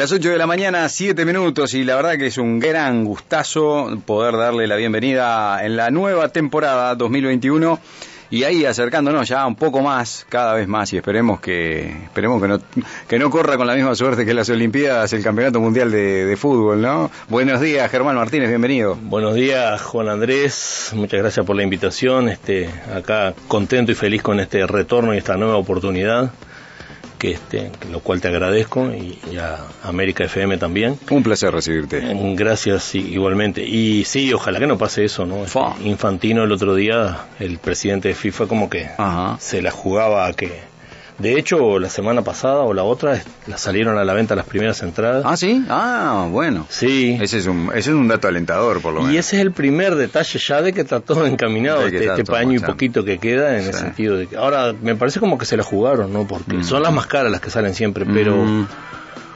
Las 8 de la mañana, 7 minutos, y la verdad que es un gran gustazo poder darle la bienvenida en la nueva temporada 2021 y ahí acercándonos ya un poco más, cada vez más, y esperemos que esperemos que no, que no corra con la misma suerte que las Olimpiadas el Campeonato Mundial de, de Fútbol, ¿no? Buenos días, Germán Martínez, bienvenido. Buenos días, Juan Andrés, muchas gracias por la invitación, este, acá contento y feliz con este retorno y esta nueva oportunidad que este, lo cual te agradezco y, y, a América FM también. Un placer recibirte. Gracias sí, igualmente. Y sí, ojalá que no pase eso, ¿no? Este, Infantino el otro día, el presidente de FIFA como que Ajá. se la jugaba a que de hecho, la semana pasada o la otra la salieron a la venta las primeras entradas. Ah, sí. Ah, bueno. Sí. Ese es un, ese es un dato alentador, por lo menos. Y ese es el primer detalle ya de que está todo encaminado, este, este paño y poquito que queda, en sí. el sentido de que. Ahora, me parece como que se la jugaron, ¿no? Porque mm. son las más caras las que salen siempre, pero. Mm.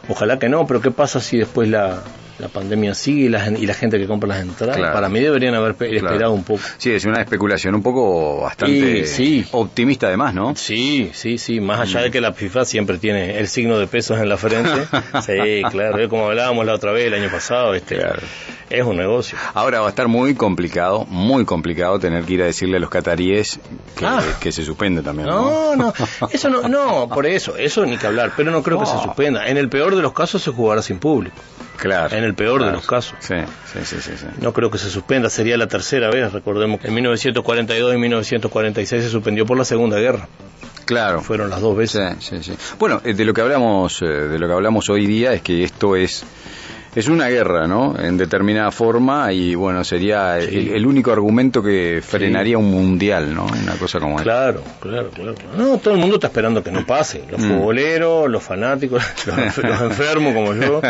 Ojalá que no, pero ¿qué pasa si después la, la pandemia sigue y la, y la gente que compra las entradas. Claro. Para mí deberían haber esperado claro. un poco. Sí, es una especulación un poco bastante y, sí. optimista además, ¿no? Sí, sí, sí. Más allá mm. de que la FIFA siempre tiene el signo de pesos en la frente. sí, claro. Como hablábamos la otra vez el año pasado. Este, claro. Es un negocio. Ahora va a estar muy complicado, muy complicado tener que ir a decirle a los cataríes que, ah. que se suspende también. No, no, no, eso no, no, por eso, eso ni que hablar, pero no creo oh. que se suspenda. En el peor de los casos se jugará sin público. Claro. En el peor claro. de los casos. Sí, sí, sí, sí, sí, No creo que se suspenda, sería la tercera vez. Recordemos que en 1942 y 1946 se suspendió por la Segunda Guerra. Claro. Fueron las dos veces. Sí, sí, sí. Bueno, de lo que hablamos, de lo que hablamos hoy día es que esto es es una guerra, ¿no? En determinada forma y bueno, sería sí. el, el, único argumento que frenaría sí. un mundial, ¿no? Una cosa como claro, esta. Claro, claro, claro. No, todo el mundo está esperando que no pase. Los mm. futboleros, los fanáticos, los, los, enfermos como yo,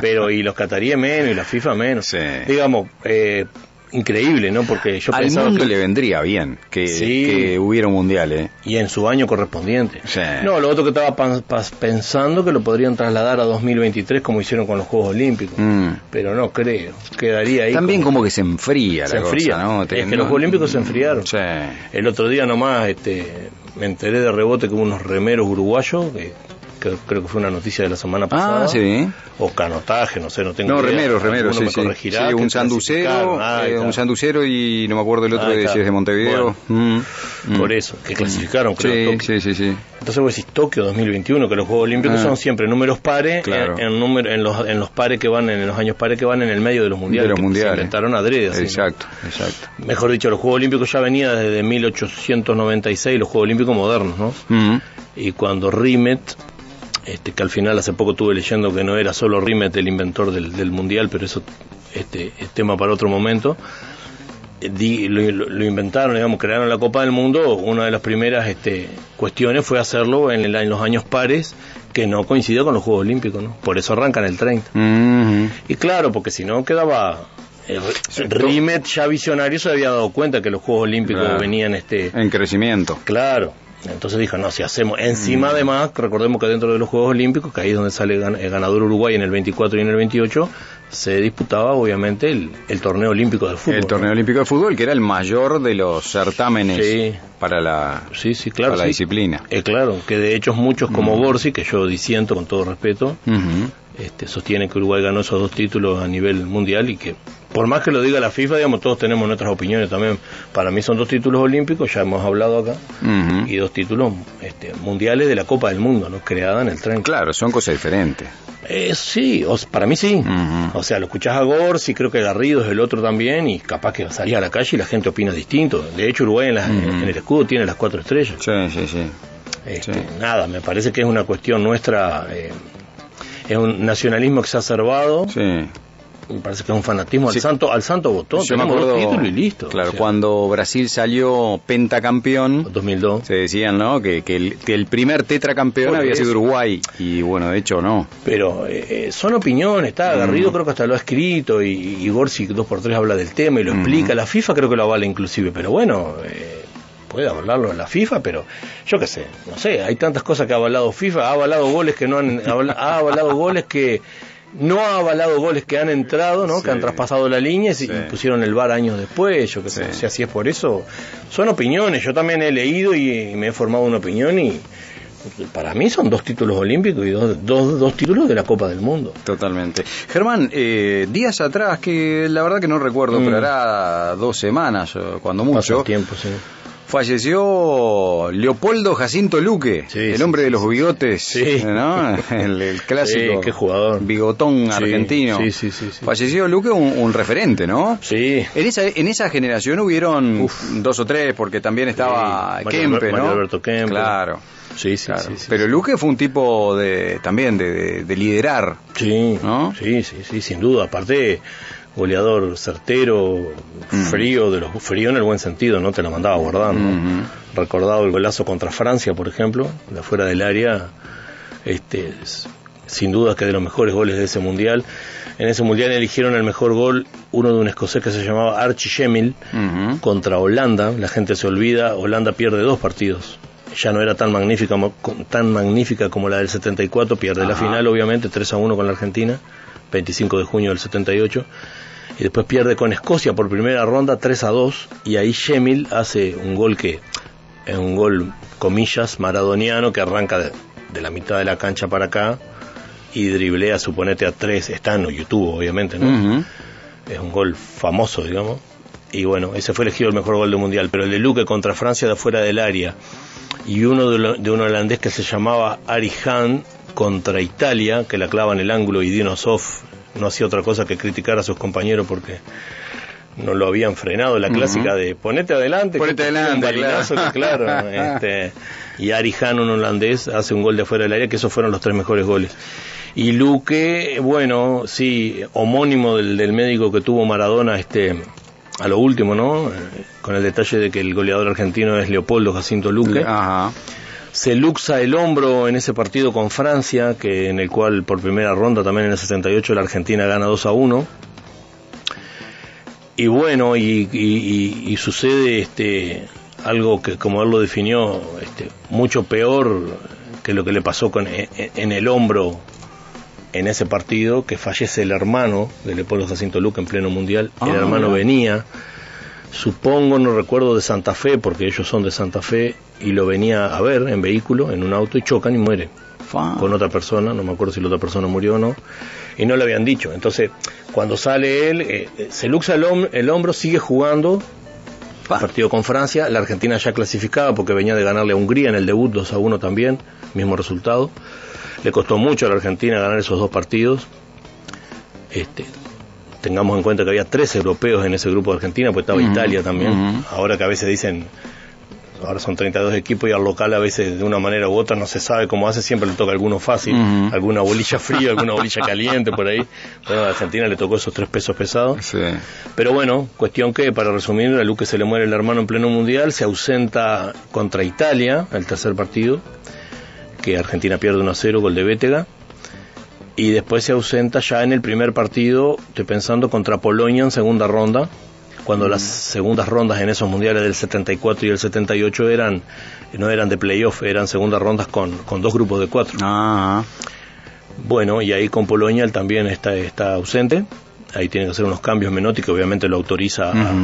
pero y los cataríes menos y la FIFA menos. Sí. Digamos, eh, increíble, ¿no? Porque yo Al pensaba mundo que... le vendría bien que, sí. que, hubiera un mundial, ¿eh? Y en su año correspondiente. Sí. No, lo otro que estaba pensando que lo podrían trasladar a 2023 como hicieron con los Juegos Olímpicos. Mm. Pero no creo. Quedaría ahí. También como, como que se enfría se la enfría. cosa, ¿no? Es que los Juegos Olímpicos se enfriaron. Sí. El otro día nomás este, me enteré de rebote que hubo unos remeros uruguayos que que creo que fue una noticia de la semana pasada. Ah, sí. O canotaje, no sé, no tengo No, idea. remeros, remeros, sí, sí. sí. un sanducero, ah, eh, un sanducero y no me acuerdo el otro ah, de, si es de Montevideo. Bueno, mm. Por eso, que clasificaron, creo. Sí, sí, sí, sí. Entonces vos decís Tokio 2021, que los Juegos Olímpicos ah. son siempre números pares, claro. en, en, número, en, los, en los pares que van, en los años pares que van en el medio de los mundiales. De los mundiales. Se inventaron adrede. Así, exacto, ¿no? exacto. Mejor dicho, los Juegos Olímpicos ya venían desde 1896, los Juegos Olímpicos modernos, ¿no? Mm. Y cuando Rimet este, que al final hace poco estuve leyendo que no era solo Rimet el inventor del, del mundial, pero eso este, es tema para otro momento. Di, lo, lo, inventaron, digamos, crearon la Copa del Mundo. Una de las primeras este, cuestiones fue hacerlo en, el, en, los años pares que no coincidió con los Juegos Olímpicos, ¿no? Por eso arrancan el 30. Mm -hmm. Y claro, porque si no quedaba eh, Rimet ya visionario se había dado cuenta que los Juegos Olímpicos claro. venían este en crecimiento. Claro, entonces dijo, no, si hacemos encima mm. además, recordemos que dentro de los Juegos Olímpicos, que ahí es donde sale el ganador Uruguay en el 24 y en el 28, se disputaba obviamente el, el torneo olímpico de fútbol. El torneo ¿no? olímpico de fútbol, que era el mayor de los certámenes sí. para la, sí, sí, claro, para la disciplina. Eh, claro, que de hecho muchos como mm. Borsi, que yo disiento con todo respeto, este, sostienen que Uruguay ganó esos dos títulos a nivel mundial y que por más que lo diga la FIFA, digamos, todos tenemos nuestras opiniones también. Para mí son dos títulos olímpicos, ya hemos hablado acá, uh -huh. y dos títulos este, mundiales de la Copa del Mundo, ¿no? Creada en el 30. Claro, son cosas diferentes. Eh, sí, o, para mí sí. Uh -huh. O sea, lo escuchás a Gorsi, creo que Garrido es el otro también, y capaz que salís a la calle y la gente opina distinto. De hecho, Uruguay en, la, uh -huh. en el escudo tiene las cuatro estrellas. Sí, sí, sí. Este, sí. Nada, me parece que es una cuestión nuestra, eh, es un nacionalismo exacerbado. Sí me parece que es un fanatismo sí. al santo al santo botón Yo tenemos acuerdo, y listo claro o sea. cuando Brasil salió pentacampeón 2002 se decían no que, que, el, que el, primer tetracampeón había eso. sido Uruguay y bueno de hecho no pero eh, son opiniones está Garrido mm. creo que hasta lo ha escrito y, y Gorsi dos por tres habla del tema y lo mm. explica la FIFA creo que lo avala inclusive pero bueno eh, puede hablarlo en la FIFA, pero yo qué sé, no sé, hay tantas cosas que ha avalado FIFA, ha avalado goles que no han, ha avalado goles que no ha avalado goles que han entrado, ¿no? Sí. que han traspasado la línea y, sí. pusieron el bar años después, yo que sé, si así es por eso. Son opiniones, yo también he leído y, me he formado una opinión y para mí son dos títulos olímpicos y dos, dos, dos títulos de la Copa del Mundo. Totalmente. Germán, eh, días atrás, que la verdad que no recuerdo, pero Mm. hará dos semanas, eh, cuando mucho, tiempo, sí. Falleció Leopoldo Jacinto Luque, Sí, el sí, hombre de los bigotes, Sí. ¿no? el, el clásico qué jugador. bigotón argentino. Falleció Luque, un, un referente, ¿no? Sí. En esa, en esa generación hubieron Uf. dos o tres, porque también estaba Mario Kempe, ¿no? Mario Alberto Kempe. Claro. Sí, sí, claro. sí, sí, Pero. Luque fue un tipo de también de, de- de liderar. Sí, ¿No? sí, sí, sí, sin duda. Aparte, goleador certero, Mm. frío, de los frío en el buen sentido, no te la mandaba guardando. Ujú. Recordado el golazo contra Francia, por ejemplo, de afuera del área, este, es- sin duda que de los mejores goles de ese mundial. En ese mundial eligieron el mejor gol uno de un escocés que se llamaba Archie Shemil Ujú. contra Holanda. La gente se olvida, Holanda pierde dos partidos. Ya no era tan magnífica, tan magnífica como la del 74, pierde la final obviamente 3 a 1 con la Argentina, 25 de junio del 78. Y después pierde con Escocia por primera ronda 3 a 2 y ahí Shemil hace un gol que es un gol comillas maradoniano que arranca de, de la mitad de la cancha para acá y driblea suponete a tres, está en YouTube obviamente, ¿no? Es un gol famoso, digamos. Y bueno, ese fue elegido el mejor gol del mundial. Pero el de Luque contra Francia de afuera del área y uno de, lo- de un holandés que se llamaba Ari Hahn contra Italia, que la clava en el ángulo y Dinosov no hacía otra cosa que criticar a sus compañeros porque no lo habían frenado. La clásica de ponete adelante, Ponete adelante, un balinazo, claro. que claro. este, y Ari Hahn, un holandés, hace un gol de afuera del área, que esos fueron los tres mejores goles. Y Luque, bueno, sí, homónimo del, del médico que tuvo Maradona, este, a lo último, ¿no? Eh, Con el detalle de que el goleador argentino es Leopoldo Jacinto Luque. Ajá. Se luxa el hombro en ese partido con Francia, que en el cual por primera ronda también en el 78 la Argentina gana 2 a 1. Y bueno, y, y- sucede este algo que como él lo definió, este, mucho peor que lo que le pasó con, en, en el hombro en ese partido, que fallece el hermano de Leopoldo Jacinto Luque en pleno mundial. Ah, el hermano mira. venía, supongo, no recuerdo, de Santa Fe, porque ellos son de Santa Fe, y lo venía a ver en vehículo, en un auto, y chocan y muere con otra persona, no me acuerdo si la otra persona murió o no, y no le habían dicho. Entonces, cuando sale él, eh, eh, se luxa el, hom- el hombro, sigue jugando, partido con Francia, la Argentina ya clasificaba porque venía de ganarle a Hungría en el debut 2 a 1 también, mismo resultado. Le costó mucho a la Argentina ganar esos dos partidos. Este, tengamos en cuenta que había tres europeos en ese grupo de Argentina, pues estaba Italia también. Ahora que a veces dicen, ahora son 32 equipos y al local a veces de una manera u otra no se sabe cómo hace, siempre le toca alguno fácil, alguna bolilla fría, alguna bolilla caliente por ahí. Bueno, a Argentina le tocó esos tres pesos pesados. Sí. Pero bueno, cuestión que, para resumir, a Luque se le muere el hermano en pleno mundial, se ausenta contra Italia, el tercer partido, que Argentina pierde 1 a 0, gol de Bétega, y después se ausenta ya en el primer partido, estoy pensando, contra Polonia en segunda ronda, cuando las segundas rondas en esos mundiales del 74 y el 78 eran no eran de playoff, eran segundas rondas con, con dos grupos de cuatro. Ah, Bueno, y ahí con Polonia él también está, está ausente. Ahí tiene que hacer unos cambios Menotti, que obviamente lo autoriza a.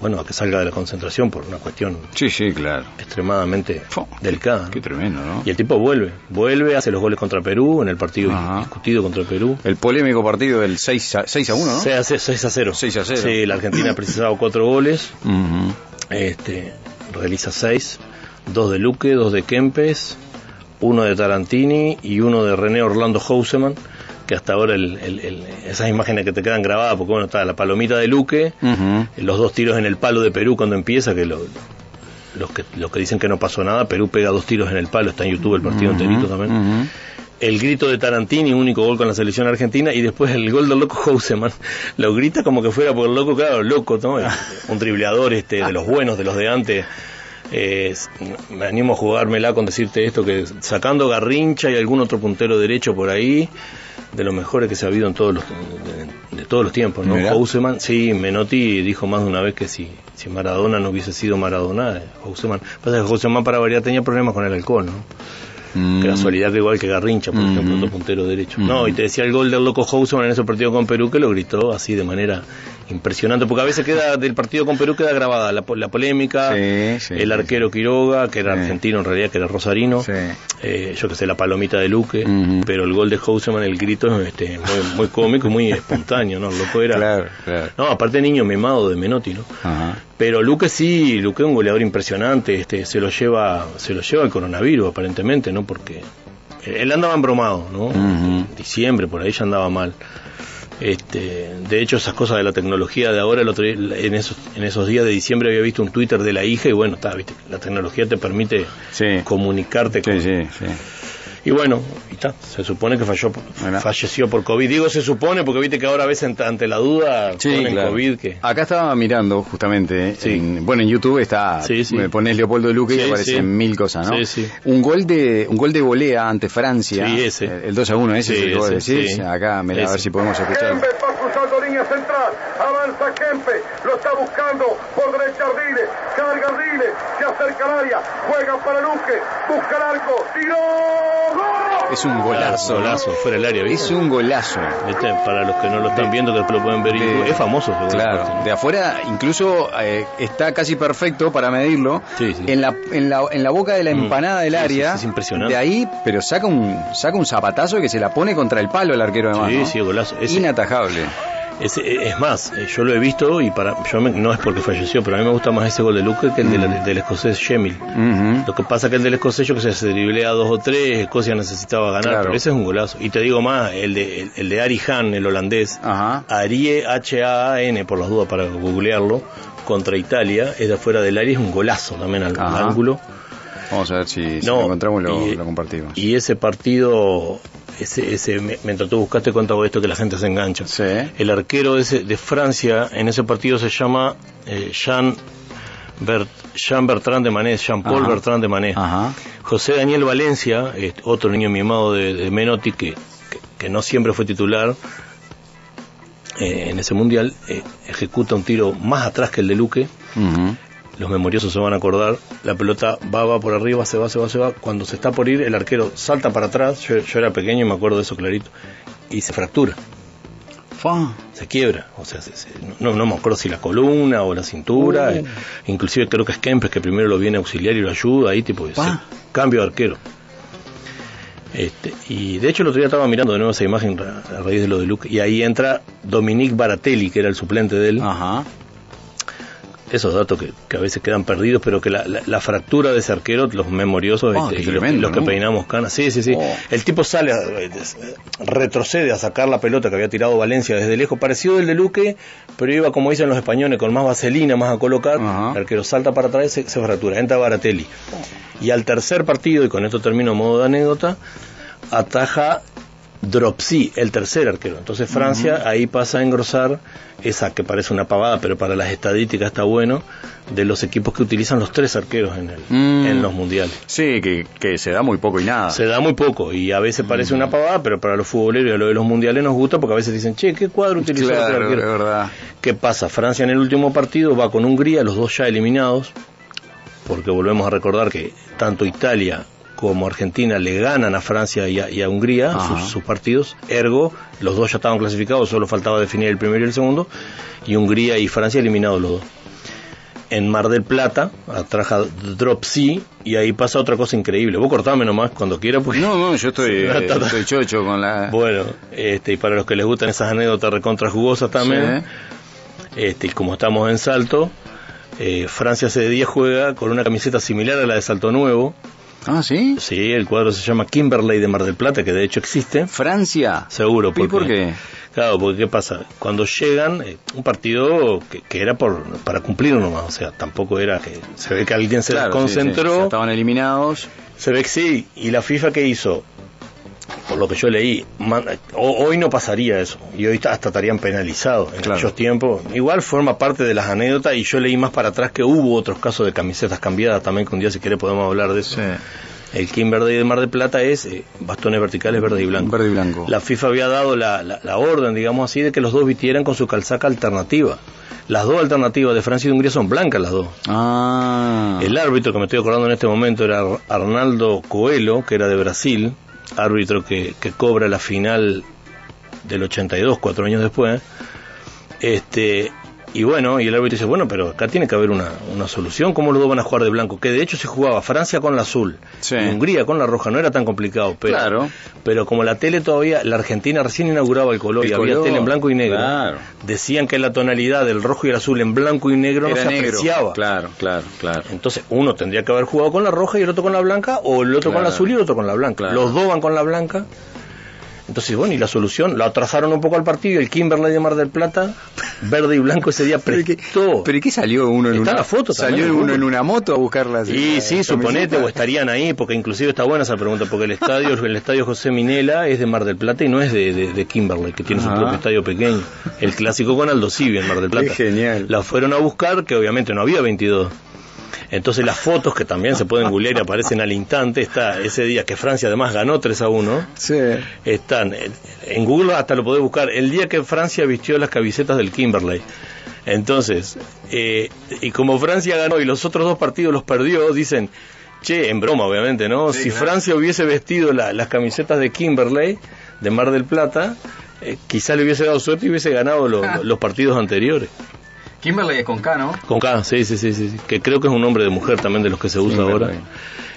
bueno, a que salga de la concentración por una cuestión sí, sí, claro. extremadamente Fo, delicada. Qué tremendo, ¿no? Y el tipo vuelve, vuelve, hace los goles contra Perú, en el partido Ajá. discutido contra Perú. El polémico partido del 6 a, 6 a 1, ¿no? Se hace 6 a 0. 6 a 0. Sí, la Argentina precisaba cuatro goles, este, realiza seis, dos de Luque, dos de Kempes, uno de Tarantini y uno de René Orlando Houseman, que hasta ahora el- el- el- esas imágenes que te quedan grabadas, porque bueno, está la palomita de Luque, los dos tiros en el palo de Perú cuando empieza, que lo- los que los que dicen que no pasó nada, Perú pega dos tiros en el palo, está en YouTube el partido enterito también. El grito de Tarantini, único gol con la selección argentina, y después el gol del loco Houseman. Lo grita como que fuera por el loco, claro, loco, ¿no? Un dribleador este, de los buenos, de los de antes. Eh, me animo a jugármela con decirte esto, que sacando Garrincha y algún otro puntero derecho por ahí, de los mejores que se ha habido en todos los, de, de todos los tiempos, ¿no? Houseman, sí, Menotti dijo más de una vez que si, si Maradona no hubiese sido Maradona, eh, Houseman. Pasa que Houseman para variar tenía problemas con el alcohol, ¿no? Mm. Casualidad que igual que Garrincha, por Mm. ejemplo, otro puntero derecho. Mm. No, y te decía el gol del loco Houseman en ese partido con Perú que lo gritó así de manera impresionante, porque a veces queda del partido con Perú queda grabada la, la polémica, Sí, sí, el arquero Quiroga, que era Sí. argentino en realidad, que era rosarino, eh, yo que sé, la palomita de Luque, pero el gol de Houseman, el grito, este, muy, muy cómico y muy espontáneo, ¿no? Loco era... Claro, claro. No, aparte niño mimado de Menotti, ¿no? Ajá. Pero Luque sí, Luque es un goleador impresionante, este, se lo lleva, se lo lleva el coronavirus aparentemente, ¿no? Porque él andaba embromado, ¿no? En diciembre por ahí ya andaba mal. Este, de hecho esas cosas de la tecnología de ahora, el otro día, en esos, en esos días de diciembre había visto un Twitter de la hija y bueno, está, viste, la tecnología te permite Sí. comunicarte con, Sí, sí, sí. Y bueno, y está, se supone que falló, por- Bueno. falleció por COVID. Digo se supone porque viste que ahora a veces ante- la duda Sí, ponen claro. COVID que Acá estaba mirando justamente, Sí. en- bueno en YouTube está, Sí, sí. me pones Leopoldo Luque y aparecen sí. mil cosas, ¿no? Sí, sí. Un gol de un gol de volea ante Francia, Sí, ese. eh, el 2 a 1, ese Sí, es el que vos ese, decís, sí. acá mira, a ver si podemos escuchar. Kempe va cruzando línea central, avanza Kempe, lo está buscando por derecha Ardile, carga Ardile, se acerca al área, juega para Luque, busca el arco, tiró. Es un golazo, ¿no? golazo, fuera del área, ¿viste? Es un golazo. ¿Viste? Para los que no lo están viendo, que lo pueden ver De-. Es famoso, ese. Claro, de afuera incluso eh, está casi perfecto para medirlo. Sí, sí. En, la, en, la, en la boca de la Mm. empanada del Sí, área. sí, es impresionante. De ahí, pero saca un saca un zapatazo que se la pone contra el palo el arquero de Sí, mano. sí, golazo. Ese- Inatajable. Ese- es más, eh, yo lo he visto y para yo me- no es porque falleció, pero a mí me gusta más ese gol de Luque que el de la- Mm. del escocés Shemil. Lo que pasa que el del escocés yo que sé, se driblea dos o tres, Escocia necesitaba ganar, Claro. pero ese es un golazo. Y te digo más, el de, el, el de Ari Han, el holandés, Ajá. Arie H-A-A-N, por las dudas para googlearlo, contra Italia, es de afuera del área, es un golazo también al, al Ajá. ángulo. Vamos a ver si, si No, lo encontramos lo, y- lo compartimos. Y ese partido, ese, ese, mientras tú buscaste hago esto que la gente se engancha. Sí. El arquero ese, de Francia en ese partido se llama eh, Jean, Bert- Jean Bertrand de Manet, Jean-Paul Ajá. Bertrand de Manet. Ajá. José Daniel Valencia, eh, otro niño mimado de, de Menotti que, que, que no siempre fue titular eh, en ese mundial, eh, ejecuta un tiro más atrás que el de Luque. Los memoriosos se van a acordar. La pelota va, va por arriba, se va, se va, se va. Cuando se está por ir, el arquero salta para atrás. Yo, yo era pequeño y me acuerdo de eso clarito. Y se fractura, Fa. se quiebra. O sea, se- se- no, no me acuerdo si la columna o la cintura. Uh. eh, inclusive creo que es Kempes que primero lo viene a auxiliar y lo ayuda. Ahí tipo, se- cambio de arquero. Este, y de hecho el otro día estaba mirando de nuevo esa imagen a raíz de lo de Luke y ahí entra Dominique Baratelli que era el suplente de él Ajá. Esos datos que, que a veces quedan perdidos, pero que la, la- la fractura de ese arquero, los memoriosos, este, y los- que peinamos canas, sí, sí, sí. Oh. El tipo sale, retrocede a sacar la pelota que había tirado Valencia desde lejos, parecido del de Luque, pero iba, como dicen los españoles, con más vaselina, más a colocar. El arquero salta para atrás y se, se fractura, entra Baratelli. Y al tercer partido, y con esto termino modo de anécdota, ataja Dropsy, el tercer arquero. Entonces Francia ahí pasa a engrosar esa que parece una pavada, pero para las estadísticas está bueno, de los equipos que utilizan los tres arqueros en, el, Mm. en los mundiales. Sí, que, que se da muy poco y nada. Se da muy poco y a veces parece una pavada, pero para los futboleros y a lo de los mundiales nos gusta porque a veces dicen, che, ¿qué cuadro utilizó el Claro, es arquero? verdad. ¿Qué pasa? Francia en el último partido va con Hungría, los dos ya eliminados, porque volvemos a recordar que tanto Italia como Argentina le ganan a Francia y a, y a Hungría sus, sus partidos, ergo los dos ya estaban clasificados, solo faltaba definir el primero y el segundo, y Hungría y Francia eliminados los dos. En Mar del Plata atraja Drop C y ahí pasa otra cosa increíble. Vos cortame nomás cuando quieras porque No, no, yo estoy, eh, chocho con la... bueno, este, y para los que les gustan esas anécdotas recontra jugosas también, este, y como estamos en Salto, eh, Francia ese día juega con una camiseta similar a la de Salto Nuevo. Ah, ¿sí? Sí, el cuadro se llama Kimberley de Mar del Plata, que de hecho existe. Francia. Seguro. ¿Y por qué? Claro, porque ¿qué pasa? Cuando llegan, eh, un partido que, que era por para cumplir nomás, o sea, tampoco era que se ve que alguien se Claro, sí, desconcentró. estaban eliminados. Se ve que sí, y la FIFA que hizo, por lo que yo leí, man- hoy no pasaría eso, y hoy hasta estarían penalizados en Claro. aquellos tiempos. Igual forma parte de las anécdotas, y yo leí más para atrás que hubo otros casos de camisetas cambiadas también, que un día si quiere podemos hablar de eso. El Kimberley de Mar del Plata es eh, bastones verticales verde y blanco. Verde y blanco. La FIFA había dado la, la- la orden, digamos así, de que los dos vistieran con su calzaca alternativa. Las dos alternativas de Francia y de Hungría son blancas las dos. Ah. El árbitro que me estoy acordando en este momento era Ar- Arnaldo Coelho, que era de Brasil, árbitro que, que cobra la final del 82, cuatro años después. Este, y bueno, y el árbitro dice, bueno, pero acá tiene que haber una, una solución, ¿cómo los dos van a jugar de blanco? Que de hecho se jugaba Francia con la azul Sí. y Hungría con la roja, no era tan complicado, pero, Claro. pero como la tele todavía, la Argentina recién inauguraba el color El y había tele en blanco y negro, claro. decían que la tonalidad del rojo y el azul en blanco y negro no se negro. apreciaba. Claro, claro, claro. Entonces uno tendría que haber jugado con la roja y el otro con la blanca, o el otro con la azul y el otro con la blanca. Los dos van con la blanca. Entonces, bueno, y la solución, la atrasaron un poco al partido, el Kimberley de Mar del Plata, verde y blanco ese día ¿Pero qué, prestó. pero qué salió uno en Está una la foto también, ¿Salió en uno en una moto a buscarla? Y sí, suponete, o estarían ahí, porque inclusive está buena esa pregunta, porque el estadio, el estadio José Minela es de Mar del Plata y no es de, de- de Kimberley, que tiene su propio estadio pequeño. El clásico con Aldo Civi en Mar del Plata. Qué genial. La fueron a buscar, que obviamente no había 22. Entonces las fotos que también se pueden googlear y aparecen al instante, está ese día que Francia además ganó 3 a 1, Sí. están eh, en Google hasta lo podés buscar, el día que Francia vistió las camisetas del Kimberley. Entonces, eh, y como Francia ganó y los otros dos partidos los perdió, dicen, che, en broma obviamente, ¿no? Sí, si claro. Francia hubiese vestido la- las camisetas de Kimberley, de Mar del Plata, eh, quizá le hubiese dado suerte y hubiese ganado lo- los partidos anteriores. Kimberley es con K, ¿no? Con K, sí, sí, sí, sí, sí, que creo que es un nombre de mujer también de los que se usa ahora.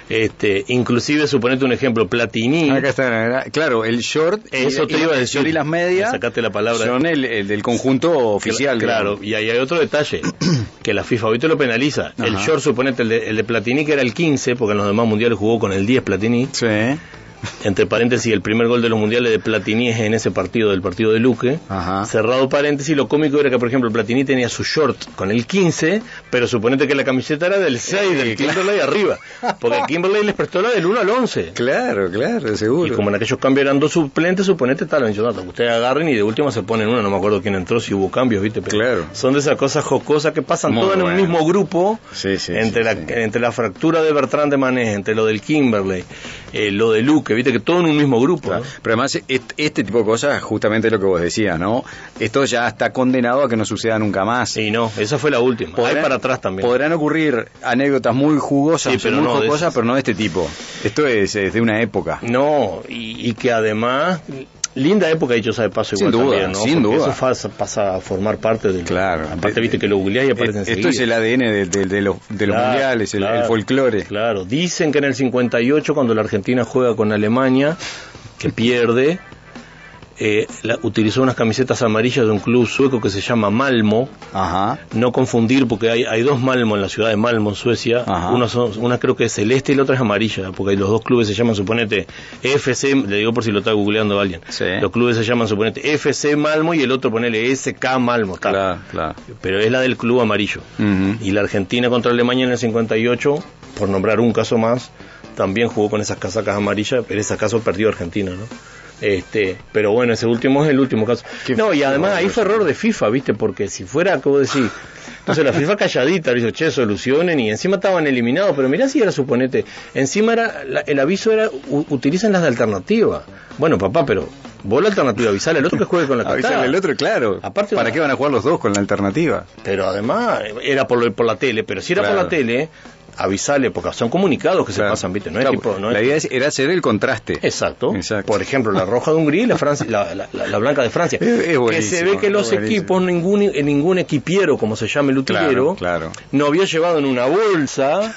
Este, inclusive suponete un ejemplo, Platini, Acá está, claro, el short. eso te iba a decir. short y las medias. Sacaste la palabra. Son el, el del conjunto oficial. Claro, digamos. y ahí hay otro detalle, que la FIFA ahorita lo penaliza. El short, suponete, el de, el de Platini, que era el 15, porque en los demás mundiales jugó con el 10 Platini. Sí. Entre paréntesis, el primer gol de los mundiales de Platini es en ese partido, del partido de Luque. Ajá. Cerrado paréntesis, lo cómico era que, por ejemplo, Platini tenía su short con el 15, pero suponete que la camiseta era del 6, del Kimberley arriba. Porque Kimberley les prestó la del 1 al 11. Claro, claro, seguro. Y como en aquellos cambios eran dos suplentes, suponete tal, han dicho, "No, ustedes agarren y de última se ponen una, no me acuerdo quién entró, si hubo cambios, ¿viste? Pero Claro. Son de esas cosas jocosas que pasan Muy todas en un mismo grupo, Sí, sí, entre, la, entre la fractura de Bertrand de Manés, entre lo del Kimberley, eh, lo de Luque, ¿viste? Que todo en un mismo grupo. Claro. ¿no? Pero además, est- este tipo de cosas, justamente lo que vos decías, ¿no? Esto ya está condenado a que no suceda nunca más. Y no, esa fue la última. Hay para atrás también. Podrán ocurrir anécdotas muy jugosas, Sí, pero muy no de jocosas, esas. pero no de este tipo. Esto es, es de una época. No, y, y que además, linda época dicho sea de paso Sin igual duda, también, ¿no? sin Porque duda. Eso pasa, pasa a formar parte del... Claro. Aparte, De- viste que lo googleás y aparece Eh, enseguida. Esto es el ADN de, de- de los, de los Claro, mundiales, el, claro, el folclore. Claro, dicen que en el 58, cuando la Argentina juega con Alemania, que pierde, eh, la- utilizó unas camisetas amarillas de un club sueco que se llama Malmo. Ajá. No confundir, porque hay, hay dos Malmo en la ciudad de Malmo, en Suecia. Una, son- una creo que es celeste y la otra es amarilla, porque los dos clubes se llaman, suponete, FC, le digo por si lo está googleando alguien. Sí. Los clubes se llaman, suponete, FC Malmo y el otro ponele SK Malmo. Claro, claro. Pero es la del club amarillo. Y la Argentina contra Alemania en el 58, por nombrar un caso más, también jugó con esas casacas amarillas, pero ese caso perdió Argentina, ¿no? Este, pero bueno, ese último es el último caso. No, y además ahí fue error de FIFA, ¿viste? Porque si fuera, como decir, entonces la FIFA calladita, dijo, che, solucionen, y encima estaban eliminados, pero mirá si era, suponete, encima era, la- el aviso era, u- utilicen las de alternativa. Bueno, papá, pero vos la alternativa, avisale al otro que juegue con la Avisarle está. al otro, claro. Aparte, ¿Para una- qué van a jugar los dos con la alternativa? Pero además era por, la tele, pero si era Claro. por la tele, avisale, porque son comunicados que Claro. se pasan, ¿viste? No es Claro, tipo, no la idea era hacer el contraste. Exacto. Exacto. Por ejemplo, la roja de Hungría y la, Francia, la, la- la- la blanca de Francia. Es- que se ve que los buenísimo. equipos, ningún, eh, ningún equipiero, como se llama el utilero, Claro, no había llevado en una bolsa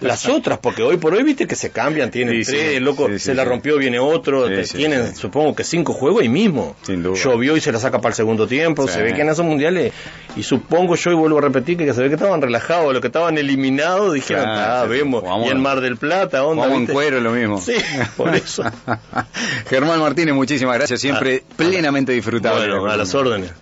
las otras, porque hoy por hoy viste que se cambian, tienen Sí, tres, sí, loco sí, se la rompió, viene otro, tienen supongo que cinco juegos ahí mismo. Sin duda. Llovió y se la saca para el segundo tiempo, se ve que en esos mundiales, y supongo yo, y vuelvo a repetir, que se ve que estaban relajados, los que estaban eliminados, dijeron, Claro, ah, vemos, y en Mar del Plata, onda, Vamos en cuero, lo mismo. Sí, por eso. Germán Martínez, muchísimas gracias. Siempre plenamente disfrutable. Bueno, a las órdenes.